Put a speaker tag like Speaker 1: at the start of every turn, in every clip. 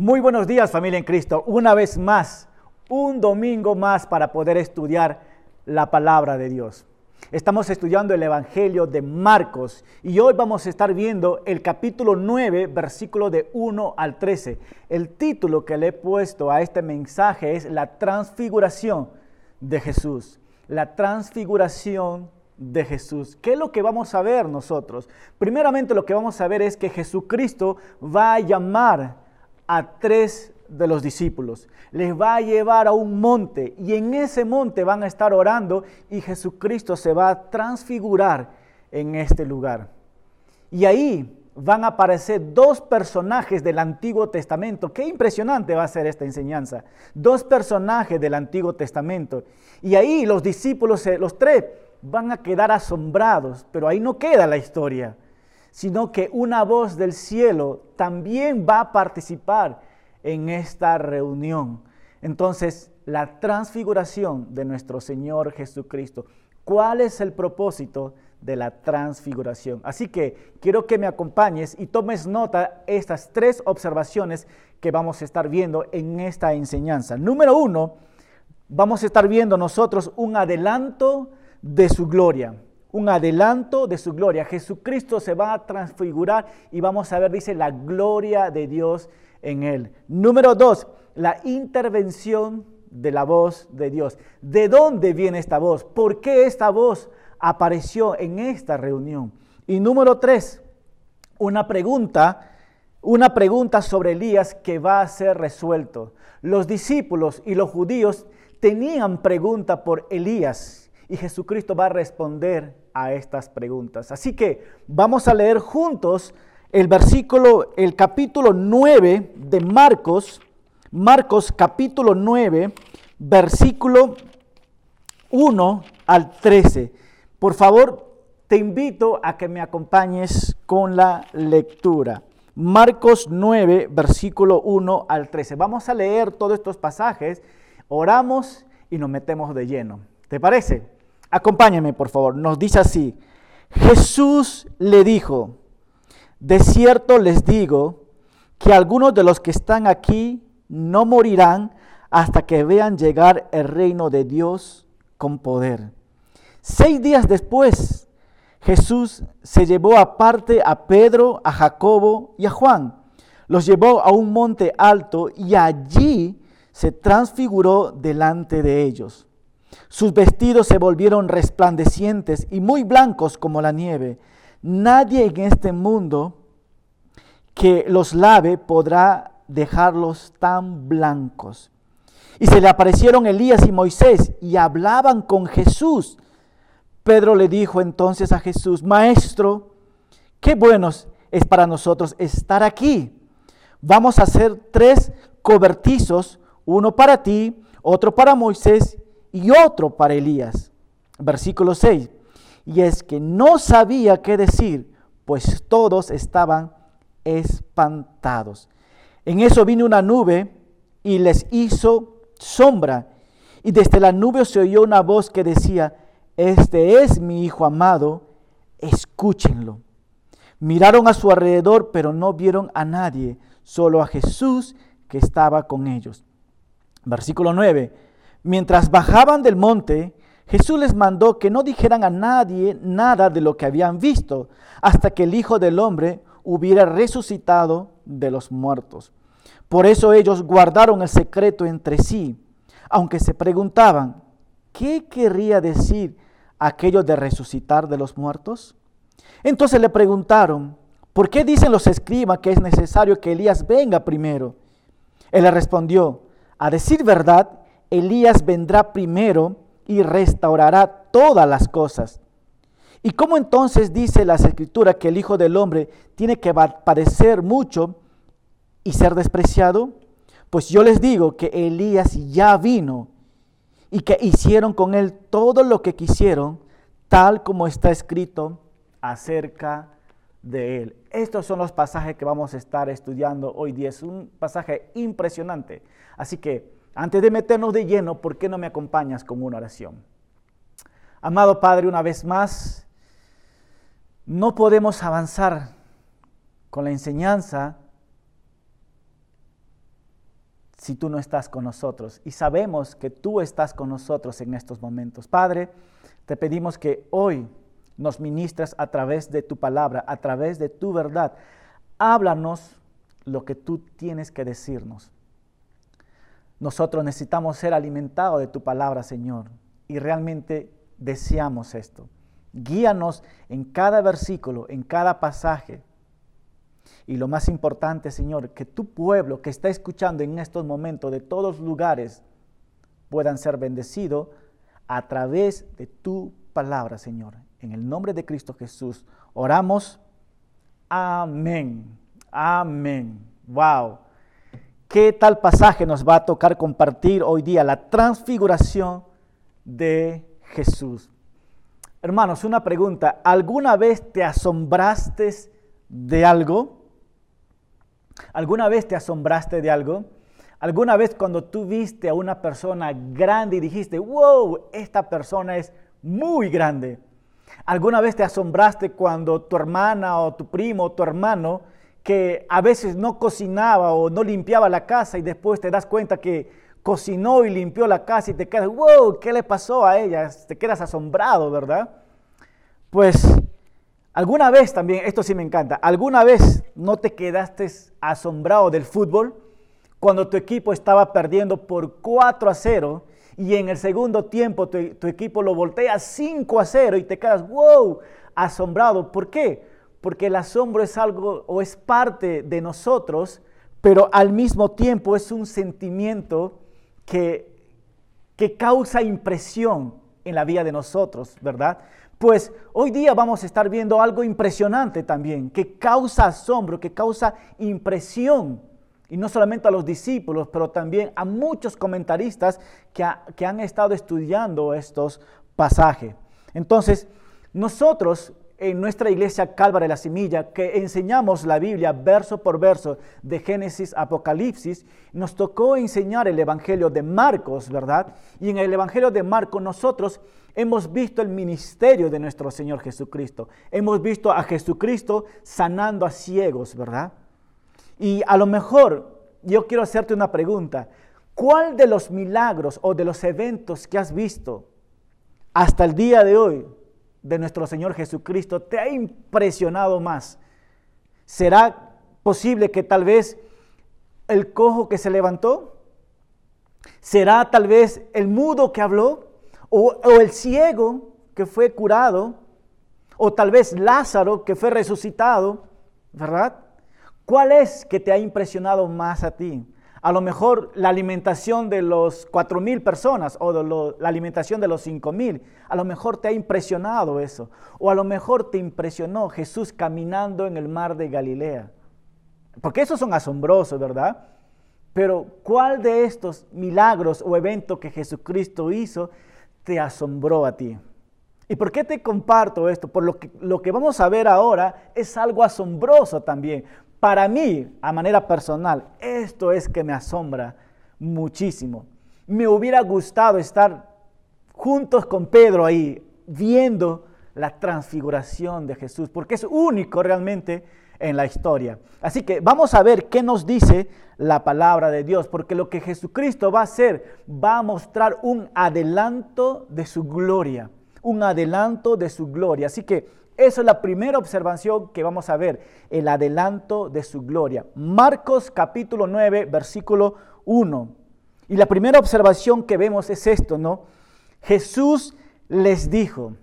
Speaker 1: Muy buenos días familia en Cristo. Una vez más, un domingo más para poder estudiar la palabra de Dios. Estamos estudiando el Evangelio de Marcos y hoy vamos a estar viendo el capítulo 9, versículo de 1 al 13. El título que le he puesto a este mensaje es La transfiguración de Jesús. La transfiguración de Jesús. ¿Qué es lo que vamos a ver nosotros? Primeramente lo que vamos a ver es que Jesucristo va a llamar a tres de los discípulos. Les va a llevar a un monte y en ese monte van a estar orando y Jesucristo se va a transfigurar en este lugar. Y ahí van a aparecer dos personajes del Antiguo Testamento. Qué impresionante va a ser esta enseñanza. Dos personajes del Antiguo Testamento. Y ahí los discípulos, eh, los tres, van a quedar asombrados, pero ahí no queda la historia sino que una voz del cielo también va a participar en esta reunión. Entonces, la transfiguración de nuestro Señor Jesucristo. ¿Cuál es el propósito de la transfiguración? Así que quiero que me acompañes y tomes nota estas tres observaciones que vamos a estar viendo en esta enseñanza. Número uno, vamos a estar viendo nosotros un adelanto de su gloria un adelanto de su gloria. Jesucristo se va a transfigurar y vamos a ver, dice, la gloria de Dios en él. Número dos, la intervención de la voz de Dios. ¿De dónde viene esta voz? ¿Por qué esta voz apareció en esta reunión? Y número tres, una pregunta, una pregunta sobre Elías que va a ser resuelto. Los discípulos y los judíos tenían pregunta por Elías y Jesucristo va a responder a estas preguntas. Así que vamos a leer juntos el versículo, el capítulo 9 de Marcos, Marcos capítulo 9, versículo 1 al 13. Por favor, te invito a que me acompañes con la lectura. Marcos 9, versículo 1 al 13. Vamos a leer todos estos pasajes, oramos y nos metemos de lleno. ¿Te parece? Acompáñame, por favor. Nos dice así. Jesús le dijo, de cierto les digo que algunos de los que están aquí no morirán hasta que vean llegar el reino de Dios con poder. Seis días después, Jesús se llevó aparte a Pedro, a Jacobo y a Juan. Los llevó a un monte alto y allí se transfiguró delante de ellos. Sus vestidos se volvieron resplandecientes y muy blancos como la nieve. Nadie en este mundo que los lave podrá dejarlos tan blancos. Y se le aparecieron Elías y Moisés y hablaban con Jesús. Pedro le dijo entonces a Jesús, Maestro, qué bueno es para nosotros estar aquí. Vamos a hacer tres cobertizos, uno para ti, otro para Moisés y otro para Elías. Versículo 6. Y es que no sabía qué decir, pues todos estaban espantados. En eso vino una nube y les hizo sombra. Y desde la nube se oyó una voz que decía, este es mi Hijo amado, escúchenlo. Miraron a su alrededor, pero no vieron a nadie, solo a Jesús que estaba con ellos. Versículo 9. Mientras bajaban del monte, Jesús les mandó que no dijeran a nadie nada de lo que habían visto hasta que el Hijo del Hombre hubiera resucitado de los muertos. Por eso ellos guardaron el secreto entre sí, aunque se preguntaban, ¿qué querría decir aquello de resucitar de los muertos? Entonces le preguntaron, ¿por qué dicen los escribas que es necesario que Elías venga primero? Él le respondió, a decir verdad, Elías vendrá primero y restaurará todas las cosas. ¿Y cómo entonces dice las escrituras que el Hijo del Hombre tiene que padecer mucho y ser despreciado? Pues yo les digo que Elías ya vino y que hicieron con él todo lo que quisieron, tal como está escrito acerca de él. Estos son los pasajes que vamos a estar estudiando hoy día. Es un pasaje impresionante. Así que antes de meternos de lleno, ¿por qué no me acompañas con una oración? Amado Padre, una vez más, no podemos avanzar con la enseñanza si tú no estás con nosotros. Y sabemos que tú estás con nosotros en estos momentos. Padre, te pedimos que hoy nos ministras a través de tu palabra, a través de tu verdad. Háblanos lo que tú tienes que decirnos. Nosotros necesitamos ser alimentados de tu palabra, Señor, y realmente deseamos esto. Guíanos en cada versículo, en cada pasaje. Y lo más importante, Señor, que tu pueblo que está escuchando en estos momentos de todos lugares puedan ser bendecidos a través de tu palabra, Señor. En el nombre de Cristo Jesús oramos. Amén. Amén. Wow. ¿Qué tal pasaje nos va a tocar compartir hoy día? La transfiguración de Jesús. Hermanos, una pregunta. ¿Alguna vez te asombraste de algo? ¿Alguna vez te asombraste de algo? ¿Alguna vez cuando tú viste a una persona grande y dijiste, wow, esta persona es muy grande? ¿Alguna vez te asombraste cuando tu hermana o tu primo o tu hermano que a veces no cocinaba o no limpiaba la casa y después te das cuenta que cocinó y limpió la casa y te quedas, wow, ¿qué le pasó a ella? Te quedas asombrado, ¿verdad? Pues alguna vez también, esto sí me encanta, alguna vez no te quedaste asombrado del fútbol cuando tu equipo estaba perdiendo por 4 a 0 y en el segundo tiempo tu, equipo lo voltea 5 a 0 y te quedas, wow, asombrado. ¿Por qué? Porque el asombro es algo o es parte de nosotros, pero al mismo tiempo es un sentimiento que, que causa impresión en la vida de nosotros, ¿verdad? Pues hoy día vamos a estar viendo algo impresionante también, que causa asombro, que causa impresión. Y no solamente a los discípulos, pero también a muchos comentaristas que, que han estado estudiando estos pasajes. Entonces, nosotros en nuestra iglesia Calva de la Semilla, que enseñamos la Biblia verso por verso, de Génesis a Apocalipsis, nos tocó enseñar el Evangelio de Marcos, ¿verdad? Y en el Evangelio de Marcos nosotros hemos visto el ministerio de nuestro Señor Jesucristo. Hemos visto a Jesucristo sanando a ciegos, ¿verdad? Y a lo mejor yo quiero hacerte una pregunta. ¿Cuál de los milagros o de los eventos que has visto hasta el día de hoy de nuestro Señor Jesucristo te ha impresionado más? ¿Será posible que tal vez el cojo que se levantó? ¿Será tal vez el mudo que habló? ¿O, el ciego que fue curado? ¿O tal vez Lázaro que fue resucitado? ¿Verdad? ¿Cuál es que te ha impresionado más a ti? A lo mejor la alimentación de los cuatro mil personas o la alimentación de los cinco mil. A lo mejor te ha impresionado eso. O a lo mejor te impresionó Jesús caminando en el mar de Galilea. Porque esos son asombrosos, ¿verdad? Pero ¿cuál de estos milagros o eventos que Jesucristo hizo te asombró a ti? ¿Y por qué te comparto esto? Por lo que, lo que vamos a ver ahora es algo asombroso también. Para mí, a manera personal, esto es que me asombra muchísimo. Me hubiera gustado estar juntos con Pedro ahí, viendo la transfiguración de Jesús, porque es único realmente en la historia. Así que vamos a ver qué nos dice la palabra de Dios, porque lo que Jesucristo va a hacer va a mostrar un adelanto de su gloria, un adelanto de su gloria. Así que esa es la primera observación que vamos a ver, el adelanto de su gloria. Marcos capítulo 9, versículo 1. Y la primera observación que vemos es esto, ¿no? Jesús les dijo,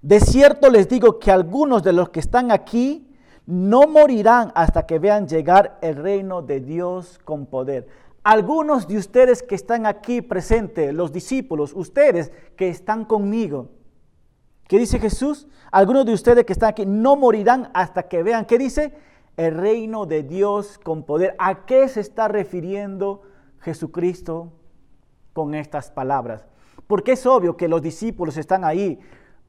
Speaker 1: de cierto les digo que algunos de los que están aquí no morirán hasta que vean llegar el reino de Dios con poder. Algunos de ustedes que están aquí presentes, los discípulos, ustedes que están conmigo, ¿Qué dice Jesús? Algunos de ustedes que están aquí no morirán hasta que vean, ¿qué dice? El reino de Dios con poder. ¿A qué se está refiriendo Jesucristo con estas palabras? Porque es obvio que los discípulos están ahí.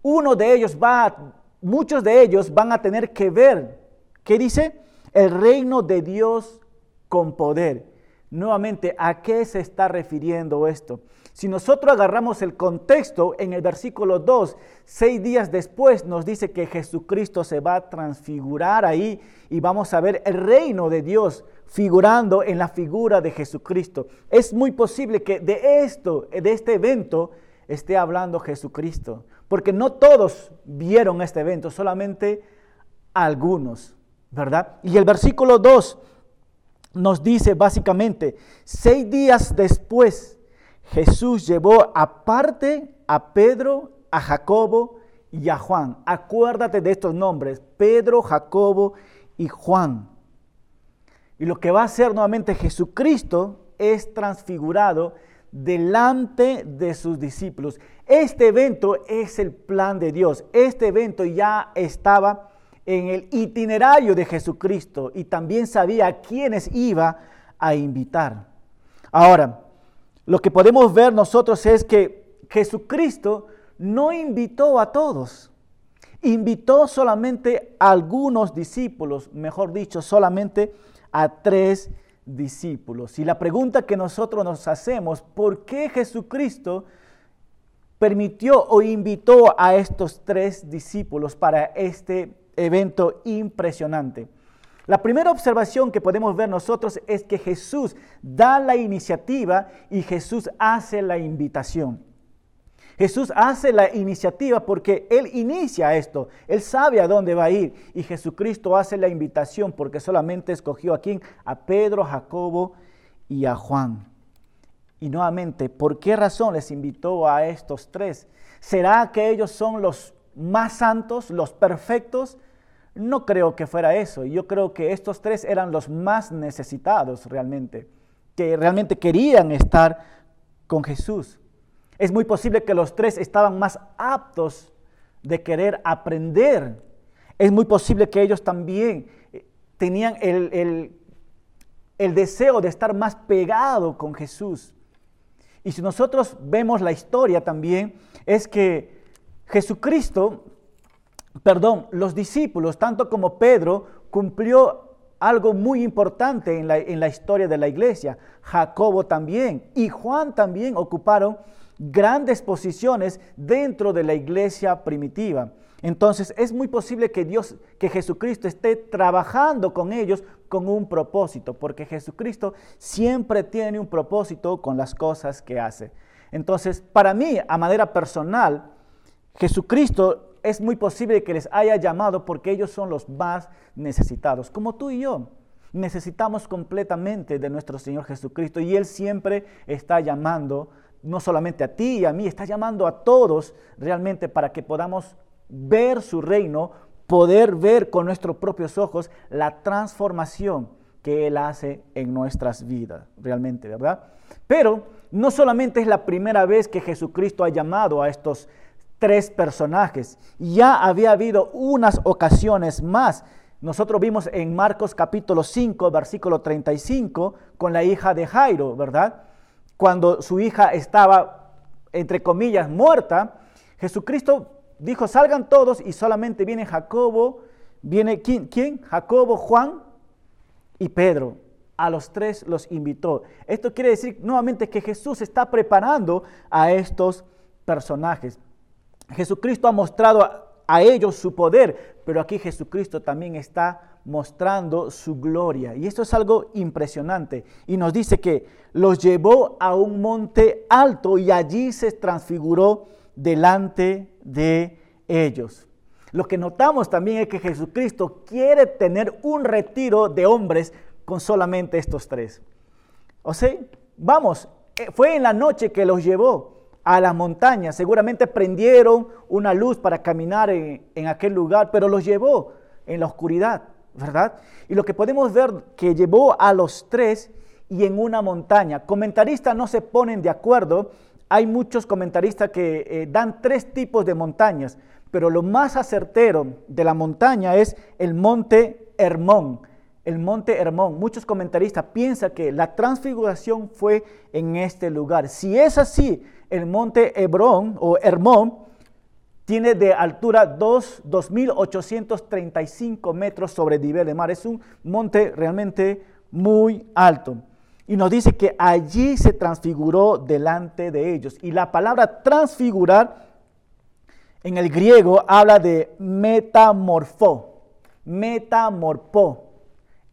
Speaker 1: Uno de ellos va, muchos de ellos van a tener que ver, ¿qué dice? El reino de Dios con poder. Nuevamente, ¿a qué se está refiriendo esto? Si nosotros agarramos el contexto en el versículo 2, seis días después nos dice que Jesucristo se va a transfigurar ahí y vamos a ver el reino de Dios figurando en la figura de Jesucristo. Es muy posible que de esto, de este evento, esté hablando Jesucristo, porque no todos vieron este evento, solamente algunos, ¿verdad? Y el versículo 2 nos dice básicamente, seis días después, Jesús llevó aparte a Pedro, a Jacobo y a Juan. Acuérdate de estos nombres, Pedro, Jacobo y Juan. Y lo que va a hacer nuevamente Jesucristo es transfigurado delante de sus discípulos. Este evento es el plan de Dios. Este evento ya estaba en el itinerario de Jesucristo y también sabía a quiénes iba a invitar. Ahora, lo que podemos ver nosotros es que Jesucristo no invitó a todos, invitó solamente a algunos discípulos, mejor dicho, solamente a tres discípulos. Y la pregunta que nosotros nos hacemos, ¿por qué Jesucristo permitió o invitó a estos tres discípulos para este evento impresionante? La primera observación que podemos ver nosotros es que Jesús da la iniciativa y Jesús hace la invitación. Jesús hace la iniciativa porque Él inicia esto, Él sabe a dónde va a ir y Jesucristo hace la invitación porque solamente escogió a quién, a Pedro, Jacobo y a Juan. Y nuevamente, ¿por qué razón les invitó a estos tres? ¿Será que ellos son los más santos, los perfectos? No creo que fuera eso. Yo creo que estos tres eran los más necesitados realmente, que realmente querían estar con Jesús. Es muy posible que los tres estaban más aptos de querer aprender. Es muy posible que ellos también eh, tenían el, el deseo de estar más pegado con Jesús. Y si nosotros vemos la historia también, es que Jesucristo perdón, los discípulos, tanto como Pedro, cumplió algo muy importante en la, en la, historia de la iglesia. Jacobo también y Juan también ocuparon grandes posiciones dentro de la iglesia primitiva. Entonces es muy posible que Dios, que Jesucristo esté trabajando con ellos con un propósito, porque Jesucristo siempre tiene un propósito con las cosas que hace. Entonces, para mí, a manera personal, Jesucristo es muy posible que les haya llamado porque ellos son los más necesitados, como tú y yo. Necesitamos completamente de nuestro Señor Jesucristo y Él siempre está llamando, no solamente a ti y a mí, está llamando a todos realmente para que podamos ver su reino, poder ver con nuestros propios ojos la transformación que Él hace en nuestras vidas, realmente, ¿verdad? Pero no solamente es la primera vez que Jesucristo ha llamado a estos tres personajes. Ya había habido unas ocasiones más. Nosotros vimos en Marcos capítulo 5, versículo 35, con la hija de Jairo, ¿verdad? Cuando su hija estaba, entre comillas, muerta, Jesucristo dijo, salgan todos y solamente viene Jacobo, viene ¿quién? ¿quién? Jacobo, Juan y Pedro. A los tres los invitó. Esto quiere decir nuevamente que Jesús está preparando a estos personajes. Jesucristo ha mostrado a, ellos su poder, pero aquí Jesucristo también está mostrando su gloria. Y esto es algo impresionante. Y nos dice que los llevó a un monte alto y allí se transfiguró delante de ellos. Lo que notamos también es que Jesucristo quiere tener un retiro de hombres con solamente estos tres. O sea, vamos, eh, fue en la noche que los llevó a la montaña. Seguramente prendieron una luz para caminar en, aquel lugar, pero los llevó en la oscuridad, ¿verdad? Y lo que podemos ver que llevó a los tres y en una montaña. Comentaristas no se ponen de acuerdo. Hay muchos comentaristas que eh, dan tres tipos de montañas, pero lo más acertero de la montaña es el monte Hermón. El monte Hermón. Muchos comentaristas piensan que la transfiguración fue en este lugar. Si es así, el monte Hebrón o Hermón tiene de altura 2.835 metros sobre nivel de mar. Es un monte realmente muy alto. Y nos dice que allí se transfiguró delante de ellos. Y la palabra transfigurar en el griego habla de metamorfo. Metamorfo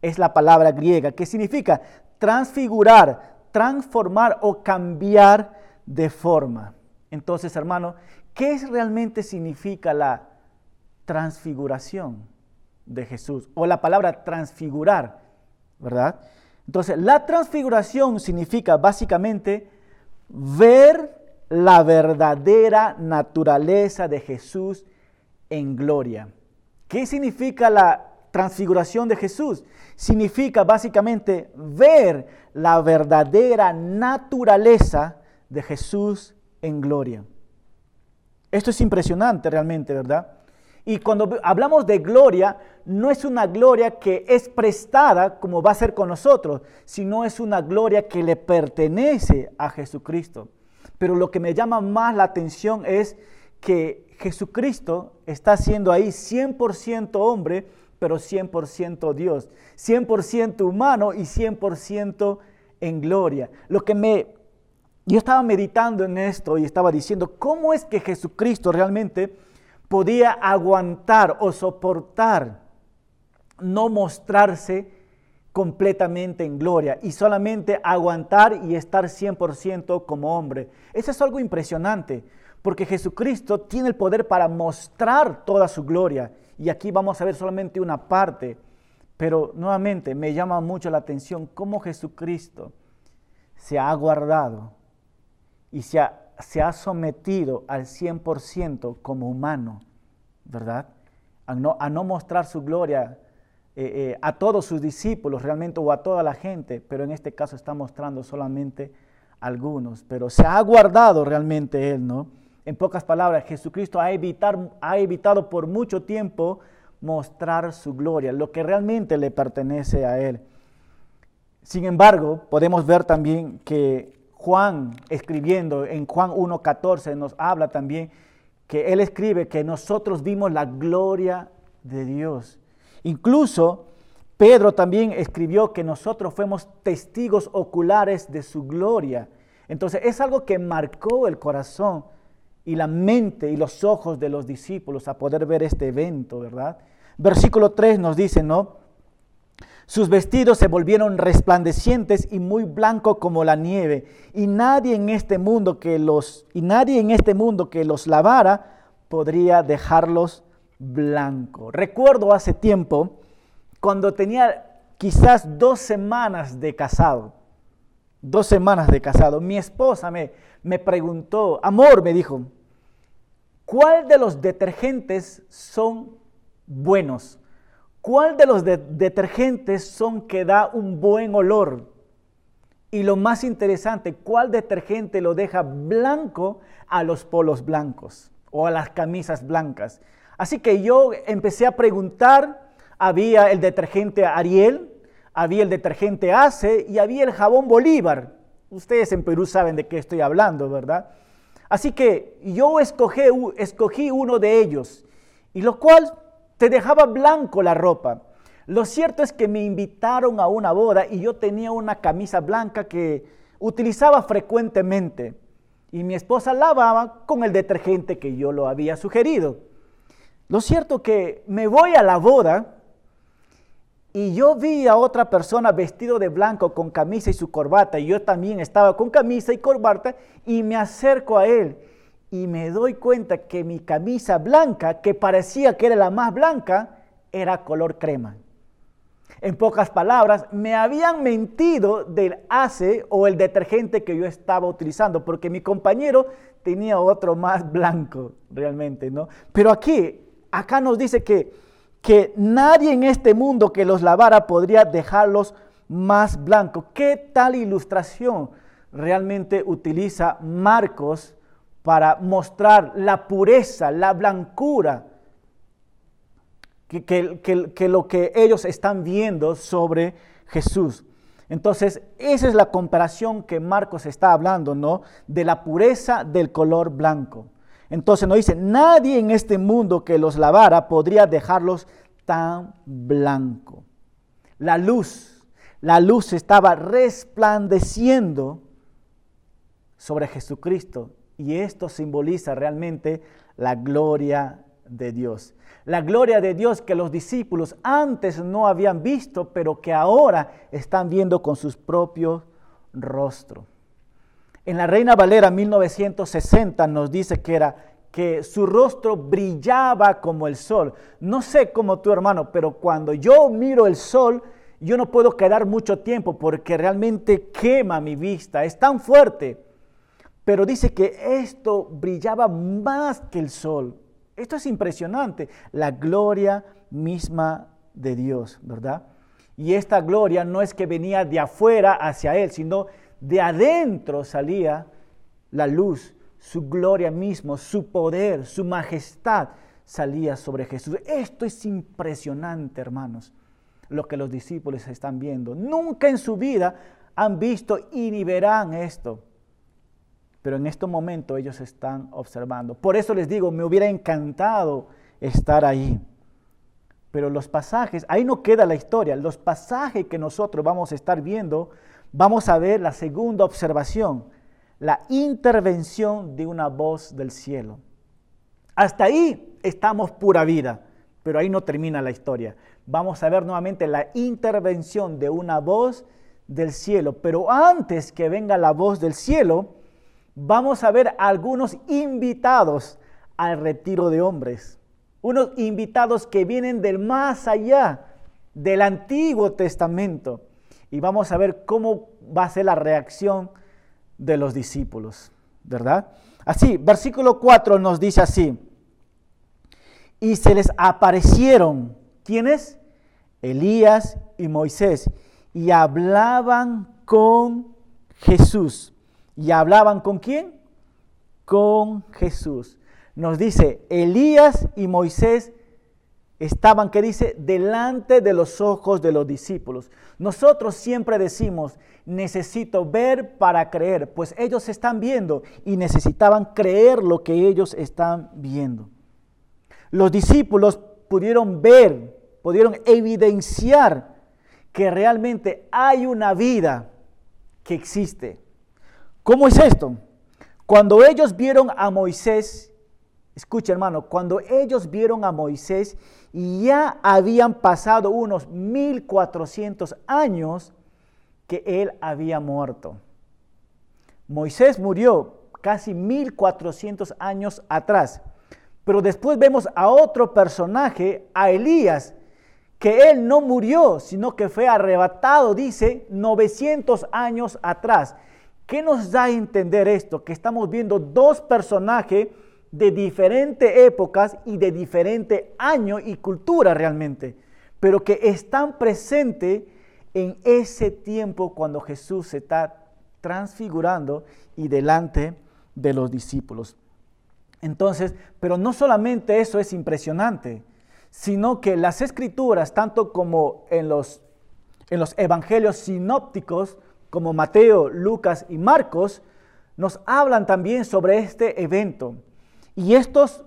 Speaker 1: es la palabra griega, que significa transfigurar, transformar o cambiar de forma. Entonces, hermano, ¿qué realmente significa la transfiguración de Jesús? O la palabra transfigurar, ¿verdad? Entonces, la transfiguración significa básicamente ver la verdadera naturaleza de Jesús en gloria. ¿Qué significa la transfiguración de Jesús? Significa básicamente ver la verdadera naturaleza de Jesús en gloria. Esto es impresionante realmente, ¿verdad? Y cuando hablamos de gloria, no es una gloria que es prestada como va a ser con nosotros, sino es una gloria que le pertenece a Jesucristo. Pero lo que me llama más la atención es que Jesucristo está siendo ahí 100% hombre, pero 100% Dios, 100% humano y 100% en gloria. Lo que me yo estaba meditando en esto y estaba diciendo, ¿cómo es que Jesucristo realmente podía aguantar o soportar no mostrarse completamente en gloria y solamente aguantar y estar 100% como hombre? Eso es algo impresionante, porque Jesucristo tiene el poder para mostrar toda su gloria. Y aquí vamos a ver solamente una parte, pero nuevamente me llama mucho la atención cómo Jesucristo se ha guardado y se ha, se ha sometido al 100% como humano, ¿verdad? A no, a no mostrar su gloria eh, eh, a todos sus discípulos realmente o a toda la gente, pero en este caso está mostrando solamente algunos, pero se ha guardado realmente él, ¿no? En pocas palabras, Jesucristo ha, evitar, ha evitado por mucho tiempo mostrar su gloria, lo que realmente le pertenece a él. Sin embargo, podemos ver también que Juan escribiendo en Juan 1.14 nos habla también que él escribe que nosotros vimos la gloria de Dios. Incluso Pedro también escribió que nosotros fuimos testigos oculares de su gloria. Entonces es algo que marcó el corazón y la mente y los ojos de los discípulos a poder ver este evento, ¿verdad? Versículo 3 nos dice, ¿no? Sus vestidos se volvieron resplandecientes y muy blancos como la nieve, y nadie en este mundo que los y nadie en este mundo que los lavara podría dejarlos blancos. Recuerdo hace tiempo cuando tenía quizás dos semanas de casado, dos semanas de casado, mi esposa me, me preguntó, amor, me dijo, ¿cuál de los detergentes son buenos? ¿Cuál de los detergentes son que da un buen olor? Y lo más interesante, ¿cuál detergente lo deja blanco a los polos blancos o a las camisas blancas? Así que yo empecé a preguntar, había el detergente Ariel, había el detergente Ace y había el jabón Bolívar. Ustedes en Perú saben de qué estoy hablando, ¿verdad? Así que yo escogí, escogí uno de ellos, y lo cual te dejaba blanco la ropa. Lo cierto es que me invitaron a una boda y yo tenía una camisa blanca que utilizaba frecuentemente y mi esposa lavaba con el detergente que yo lo había sugerido. Lo cierto que me voy a la boda y yo vi a otra persona vestido de blanco con camisa y su corbata y yo también estaba con camisa y corbata y me acerco a él y me doy cuenta que mi camisa blanca, que parecía que era la más blanca, era color crema. En pocas palabras, me habían mentido del ace o el detergente que yo estaba utilizando, porque mi compañero tenía otro más blanco, realmente, ¿no? Pero aquí, acá nos dice que, que nadie en este mundo que los lavara podría dejarlos más blancos. ¿Qué tal ilustración realmente utiliza Marcos para mostrar la pureza, la blancura que, lo que ellos están viendo sobre Jesús. Entonces, esa es la comparación que Marcos está hablando, ¿no? De la pureza del color blanco. Entonces nos dice, nadie en este mundo que los lavara podría dejarlos tan blanco. La luz, la luz estaba resplandeciendo sobre Jesucristo y esto simboliza realmente la gloria de Dios. La gloria de Dios que los discípulos antes no habían visto, pero que ahora están viendo con sus propios rostros. En la Reina Valera 1960 nos dice que era que su rostro brillaba como el sol. No sé cómo tu hermano, pero cuando yo miro el sol, yo no puedo quedar mucho tiempo porque realmente quema mi vista, es tan fuerte. Pero dice que esto brillaba más que el sol. Esto es impresionante, la gloria misma de Dios, ¿verdad? Y esta gloria no es que venía de afuera hacia Él, sino de adentro salía la luz, su gloria mismo, su poder, su majestad salía sobre Jesús. Esto es impresionante, hermanos, lo que los discípulos están viendo. Nunca en su vida han visto y ni verán esto. Pero en este momento ellos están observando. Por eso les digo, me hubiera encantado estar ahí. Pero los pasajes, ahí no queda la historia, los pasajes que nosotros vamos a estar viendo, vamos a ver la segunda observación, la intervención de una voz del cielo. Hasta ahí estamos pura vida, pero ahí no termina la historia. Vamos a ver nuevamente la intervención de una voz del cielo, pero antes que venga la voz del cielo, vamos a ver algunos invitados al retiro de hombres. Unos invitados que vienen del más allá del Antiguo Testamento. Y vamos a ver cómo va a ser la reacción de los discípulos, ¿verdad? Así, versículo 4 nos dice así. Y se les aparecieron, ¿quiénes? Elías y Moisés, y hablaban con Jesús. ¿Y hablaban con quién? Con Jesús. Nos dice, Elías y Moisés estaban, ¿qué dice? Delante de los ojos de los discípulos. Nosotros siempre decimos, necesito ver para creer, pues ellos están viendo y necesitaban creer lo que ellos están viendo. Los discípulos pudieron ver, pudieron evidenciar que realmente hay una vida que existe. ¿Cómo es esto? Cuando ellos vieron a Moisés, escucha hermano, cuando ellos vieron a Moisés y ya habían pasado unos 1400 años que él había muerto. Moisés murió casi 1400 años atrás. Pero después vemos a otro personaje, a Elías, que él no murió, sino que fue arrebatado, dice, 900 años atrás. ¿Qué nos da a entender esto? Que estamos viendo dos personajes de diferentes épocas y de diferente año y cultura realmente, pero que están presentes en ese tiempo cuando Jesús se está transfigurando y delante de los discípulos. Entonces, pero no solamente eso es impresionante, sino que las escrituras, tanto como en los, en los evangelios sinópticos, como Mateo, Lucas y Marcos, nos hablan también sobre este evento. Y estos,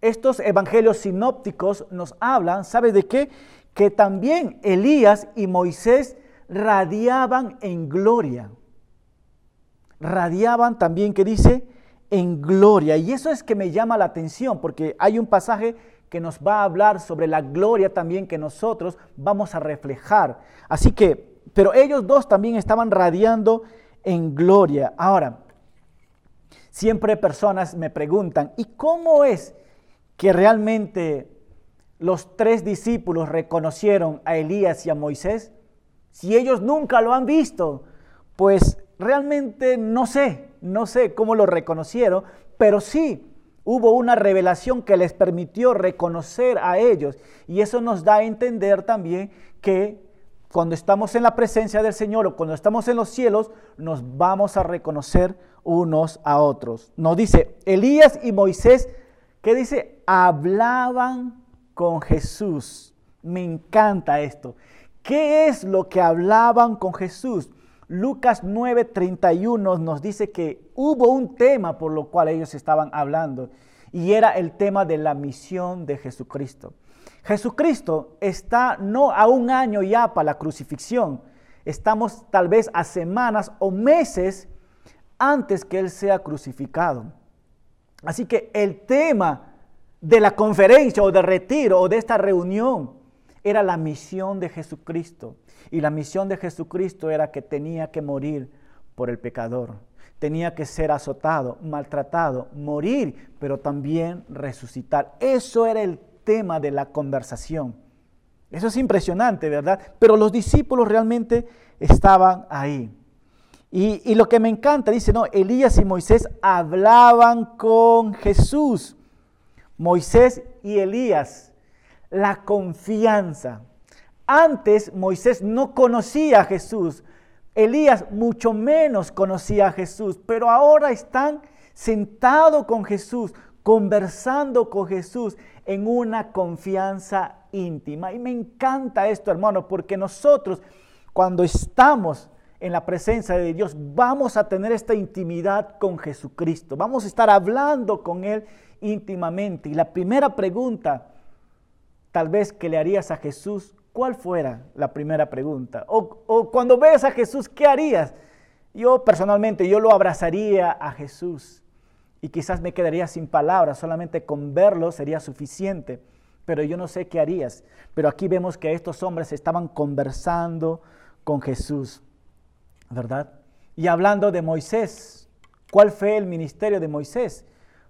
Speaker 1: estos evangelios sinópticos nos hablan, ¿sabe de qué? Que también Elías y Moisés radiaban en gloria. Radiaban también, que dice, en gloria. Y eso es que me llama la atención, porque hay un pasaje que nos va a hablar sobre la gloria también que nosotros vamos a reflejar. Así que pero ellos dos también estaban radiando en gloria. Ahora, siempre personas me preguntan, ¿y cómo es que realmente los tres discípulos reconocieron a Elías y a Moisés? Si ellos nunca lo han visto, pues realmente no sé, no sé cómo lo reconocieron, pero sí hubo una revelación que les permitió reconocer a ellos. Y eso nos da a entender también que cuando estamos en la presencia del Señor o cuando estamos en los cielos, nos vamos a reconocer unos a otros. Nos dice, Elías y Moisés, ¿qué dice? Hablaban con Jesús. Me encanta esto. ¿Qué es lo que hablaban con Jesús? Lucas 9:31 nos dice que hubo un tema por lo cual ellos estaban hablando y era el tema de la misión de Jesucristo. Jesucristo está no a un año ya para la crucifixión, estamos tal vez a semanas o meses antes que Él sea crucificado. Así que el tema de la conferencia o de retiro o de esta reunión era la misión de Jesucristo. Y la misión de Jesucristo era que tenía que morir por el pecador. Tenía que ser azotado, maltratado, morir, pero también resucitar. Eso era el tema de la conversación. Eso es impresionante, ¿verdad? Pero los discípulos realmente estaban ahí. Y, lo que me encanta, dice, no, Elías y Moisés hablaban con Jesús. Moisés y Elías, la confianza. Antes Moisés no conocía a Jesús, Elías mucho menos conocía a Jesús, pero ahora están sentados con Jesús, conversando con Jesús en una confianza íntima. Y me encanta esto, hermano, porque nosotros cuando estamos en la presencia de Dios, vamos a tener esta intimidad con Jesucristo. Vamos a estar hablando con Él íntimamente. Y la primera pregunta, tal vez que le harías a Jesús, ¿cuál fuera la primera pregunta? O, cuando ves a Jesús, ¿qué harías? Yo personalmente, yo lo abrazaría a Jesús y quizás me quedaría sin palabras, solamente con verlo sería suficiente, pero yo no sé qué harías. Pero aquí vemos que estos hombres estaban conversando con Jesús, ¿verdad? Y hablando de Moisés, ¿cuál fue el ministerio de Moisés?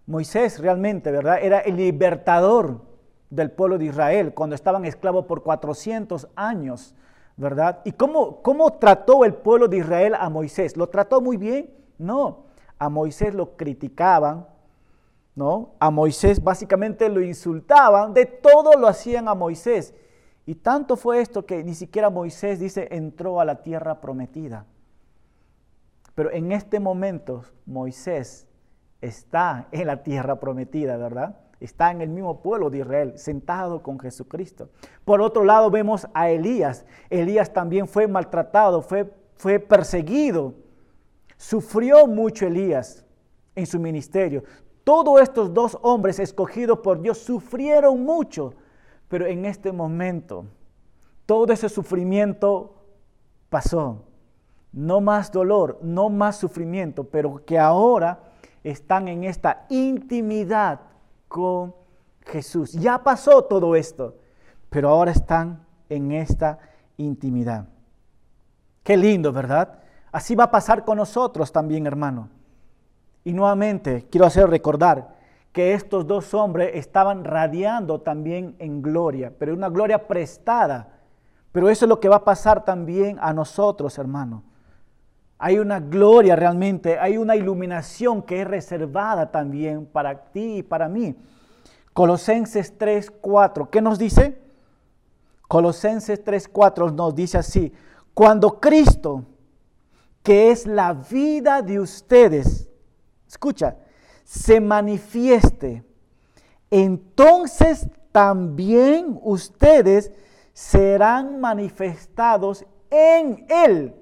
Speaker 1: Moisés realmente, ¿verdad? Era el libertador del pueblo de Israel cuando estaban esclavos por 400 años, ¿verdad? ¿Y cómo, cómo trató el pueblo de Israel a Moisés? ¿Lo trató muy bien? No, a Moisés lo criticaban, ¿no? A Moisés básicamente lo insultaban, de todo lo hacían a Moisés. Y tanto fue esto que ni siquiera Moisés dice entró a la tierra prometida. Pero en este momento Moisés está en la tierra prometida, ¿verdad? Está en el mismo pueblo de Israel, sentado con Jesucristo. Por otro lado vemos a Elías. Elías también fue maltratado, fue, fue perseguido. Sufrió mucho Elías en su ministerio. Todos estos dos hombres escogidos por Dios sufrieron mucho, pero en este momento todo ese sufrimiento pasó. No más dolor, no más sufrimiento, pero que ahora están en esta intimidad con Jesús. Ya pasó todo esto, pero ahora están en esta intimidad. Qué lindo, ¿verdad? Así va a pasar con nosotros también, hermano. Y nuevamente quiero hacer recordar que estos dos hombres estaban radiando también en gloria, pero una gloria prestada. Pero eso es lo que va a pasar también a nosotros, hermano. Hay una gloria realmente, hay una iluminación que es reservada también para ti y para mí. Colosenses 3:4, ¿qué nos dice? Colosenses 3:4 nos dice así, cuando Cristo, que es la vida de ustedes, escucha, se manifieste, entonces también ustedes serán manifestados en Él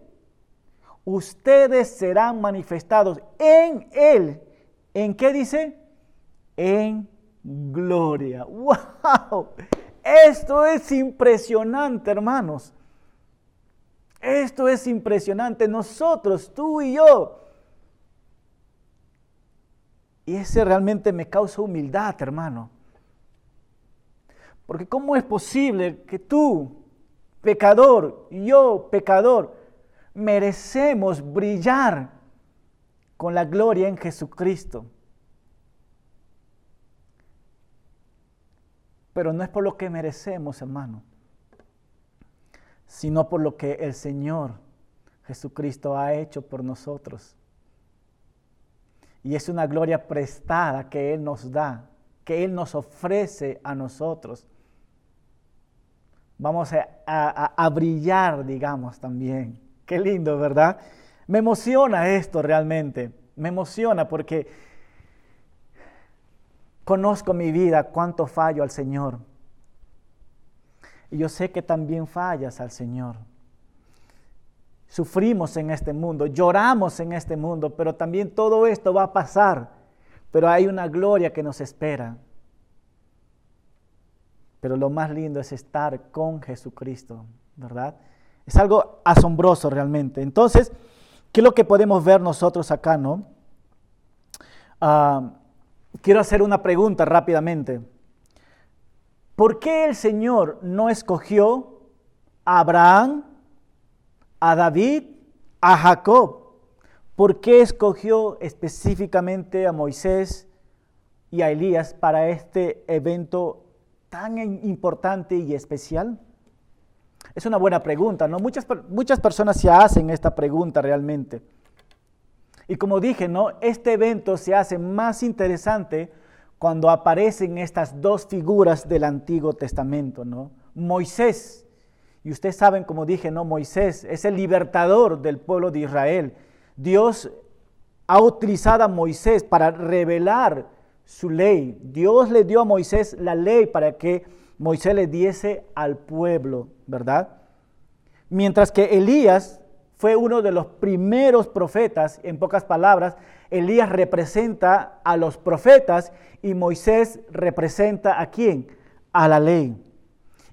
Speaker 1: ustedes serán manifestados en Él. ¿En qué dice? En gloria. ¡Wow! Esto es impresionante, hermanos. Esto es impresionante. Nosotros, tú y yo. Y ese realmente me causa humildad, hermano. Porque ¿cómo es posible que tú, pecador, yo, pecador, merecemos brillar con la gloria en Jesucristo. Pero no es por lo que merecemos, hermano, sino por lo que el Señor Jesucristo ha hecho por nosotros. Y es una gloria prestada que Él nos da, que Él nos ofrece a nosotros. Vamos a, brillar, digamos, también Qué lindo, ¿verdad? Me emociona esto realmente. Me emociona porque conozco mi vida, cuánto fallo al Señor. Yo sé que también fallas al Señor. Sufrimos en este mundo, lloramos en este mundo, pero también todo esto va a pasar. Pero hay una gloria que nos espera. pero lo más lindo es estar con Jesucristo, ¿verdad? Es algo asombroso realmente. Entonces, ¿qué es lo que podemos ver nosotros acá, no? Ah, quiero hacer una pregunta rápidamente. ¿Por qué el Señor no escogió a Abraham, a David, a Jacob? ¿Por qué escogió específicamente a Moisés y a Elías para este evento tan importante y especial? Es una buena pregunta, ¿no? Muchas, muchas personas se hacen esta pregunta realmente. Y como dije, ¿no? Este evento se hace más interesante cuando aparecen estas dos figuras del Antiguo Testamento, ¿no? Moisés, y ustedes saben, como dije, ¿no? Moisés es el libertador del pueblo de Israel. Dios ha utilizado a Moisés para revelar su ley. Dios le dio a Moisés la ley para que Moisés le diese al pueblo, ¿verdad? Mientras que Elías fue uno de los primeros profetas, en pocas palabras, Elías representa a los profetas y Moisés representa a quién? A la ley.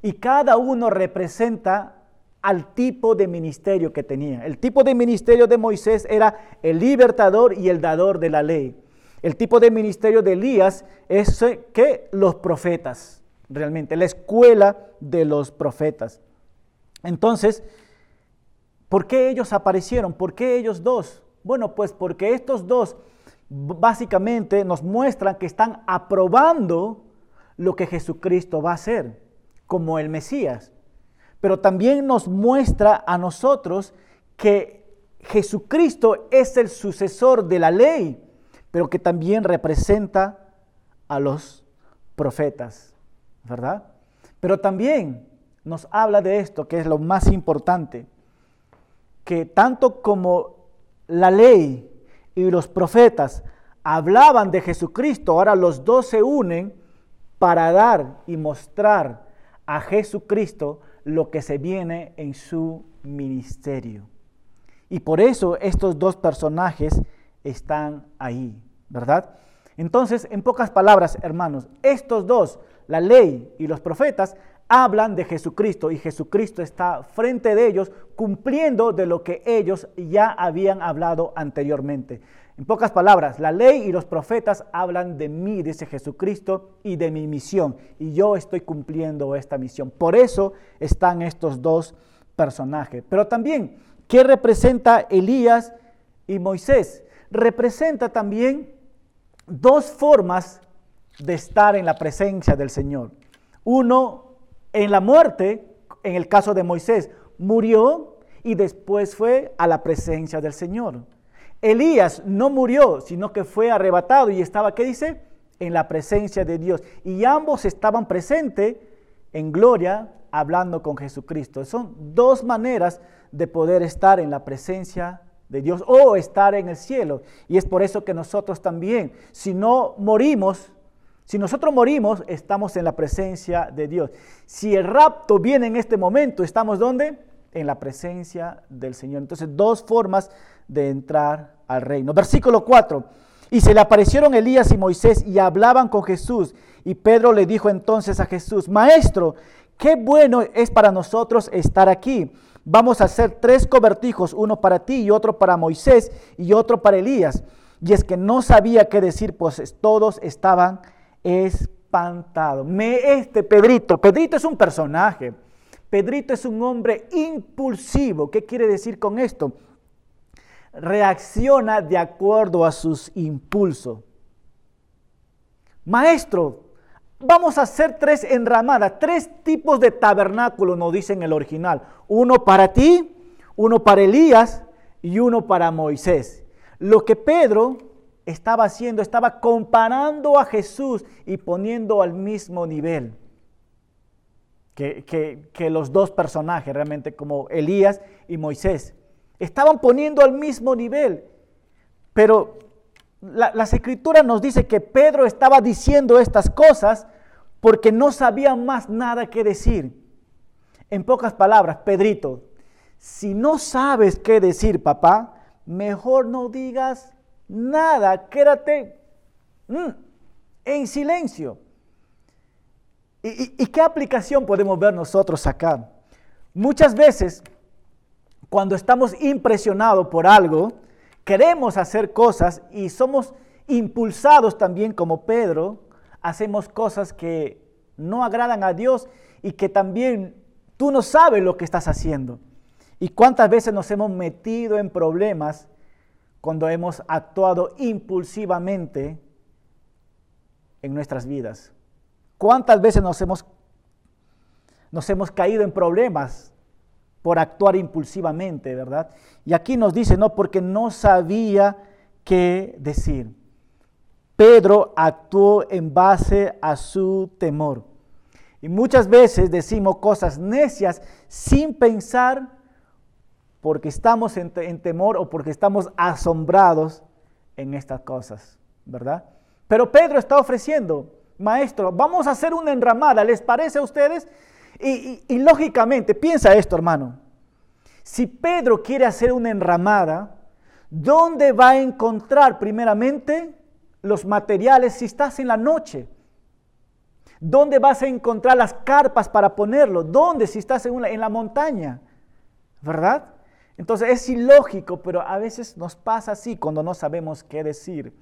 Speaker 1: Y cada uno representa al tipo de ministerio que tenía. El tipo de ministerio de Moisés era el libertador y el dador de la ley. El tipo de ministerio de Elías es que los profetas, realmente, la escuela de los profetas. Entonces, ¿por qué ellos aparecieron? ¿Por qué ellos dos? Bueno, pues porque estos dos básicamente nos muestran que están aprobando lo que Jesucristo va a hacer como el Mesías. Pero también nos muestra a nosotros que Jesucristo es el sucesor de la ley, pero que también representa a los profetas, ¿verdad? Pero también nos habla de esto, que es lo más importante, que tanto como la ley y los profetas hablaban de Jesucristo, ahora los dos se unen para dar y mostrar a Jesucristo lo que se viene en su ministerio. Y por eso estos dos personajes están ahí, ¿verdad? Entonces, en pocas palabras, hermanos, estos dos, la ley y los profetas, hablan de Jesucristo y Jesucristo está frente de ellos cumpliendo de lo que ellos ya habían hablado anteriormente. En pocas palabras, la ley y los profetas hablan de mí, dice Jesucristo, y de mi misión. Y yo estoy cumpliendo esta misión. Por eso están estos dos personajes. Pero también, ¿qué representa Elías y Moisés? Representa también dos formas de estar en la presencia del Señor. Uno, en la muerte, en el caso de Moisés, murió y después fue a la presencia del Señor. Elías no murió, sino que fue arrebatado y estaba, ¿qué dice? En la presencia de Dios. Y ambos estaban presentes en gloria hablando con Jesucristo. Son dos maneras de poder estar en la presencia de Dios o estar en el cielo. Y es por eso que nosotros también, si no morimos, si nosotros morimos, estamos en la presencia de Dios. Si el rapto viene en este momento, ¿estamos dónde? En la presencia del Señor. Entonces, dos formas de entrar al reino. Versículo 4. Y se le aparecieron Elías y Moisés y hablaban con Jesús. Y Pedro le dijo entonces a Jesús, Maestro, qué bueno es para nosotros estar aquí. Vamos a hacer tres cobertijos, uno para ti y otro para Moisés y otro para Elías. Y es que no sabía qué decir, pues todos estaban espantados. Me este Pedrito, Pedrito es un personaje. Pedrito es un hombre impulsivo. ¿Qué quiere decir con esto? reacciona de acuerdo a sus impulsos. Maestro, vamos a hacer tres enramadas, tres tipos de tabernáculo, nos dice en el original. Uno para ti, uno para Elías y uno para Moisés. Lo que Pedro estaba haciendo, estaba comparando a Jesús y poniendo al mismo nivel que, que los dos personajes, realmente como Elías y Moisés. Estaban poniendo al mismo nivel. Pero las escrituras nos dice que Pedro estaba diciendo estas cosas porque no sabía más nada que decir. En pocas palabras, Pedrito, si no sabes qué decir, papá, mejor no digas nada, quédate mm, en silencio. ¿Y, qué aplicación podemos ver nosotros acá? Muchas veces, cuando estamos impresionados por algo, queremos hacer cosas y somos impulsados también como Pedro, hacemos cosas que no agradan a Dios y que también tú no sabes lo que estás haciendo. ¿Y cuántas veces nos hemos metido en problemas cuando hemos actuado impulsivamente en nuestras vidas? ¿Cuántas veces nos hemos, nos hemos caído en problemas por actuar impulsivamente, verdad? Y aquí nos dice, no, porque no sabía qué decir. Pedro actuó en base a su temor. Y muchas veces decimos cosas necias sin pensar porque estamos en, temor o porque estamos asombrados en estas cosas, ¿verdad? Pero Pedro está ofreciendo maestro, vamos a hacer una enramada, ¿les parece a ustedes? Y, lógicamente, piensa esto, hermano. Si Pedro quiere hacer una enramada, ¿dónde va a encontrar primeramente los materiales si estás en la noche? ¿Dónde vas a encontrar las carpas para ponerlo? ¿Dónde si estás en, en la montaña? ¿Verdad? Entonces es ilógico, pero a veces nos pasa así cuando no sabemos qué decir.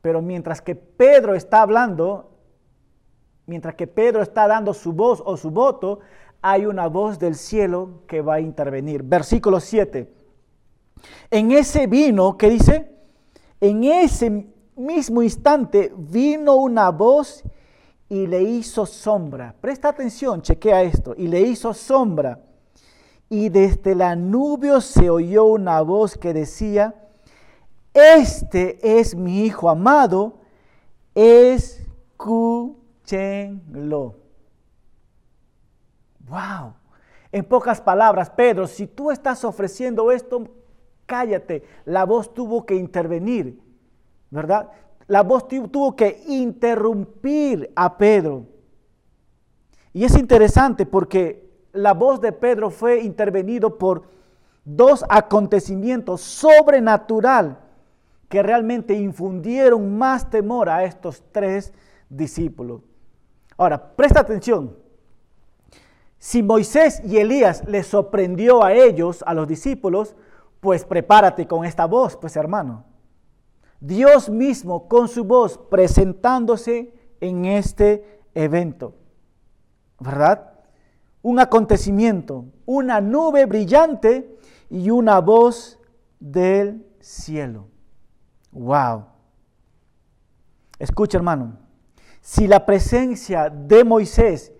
Speaker 1: Pero mientras que Pedro está hablando, mientras que Pedro está dando su voz o su voto, hay una voz del cielo que va a intervenir. Versículo 7. En ese vino, ¿qué dice? En ese mismo instante vino una voz y le hizo sombra. Presta atención, chequea esto. Y le hizo sombra. Y desde la nubio se oyó una voz que decía, este es mi hijo amado, escúchenlo. Wow. En pocas palabras, Pedro, si tú estás ofreciendo esto, cállate. La voz tuvo que intervenir, ¿verdad? La voz tuvo que interrumpir a Pedro. Y es interesante porque la voz de Pedro fue intervenido por dos acontecimientos sobrenaturales que realmente infundieron más temor a estos tres discípulos. Ahora, presta atención. Si Moisés y Elías les sorprendió a ellos, a los discípulos, pues prepárate con esta voz, pues hermano. Dios mismo con su voz presentándose en este evento. ¿Verdad? Un acontecimiento, una nube brillante y una voz del cielo. Wow. Escucha, hermano. Si la presencia de Moisés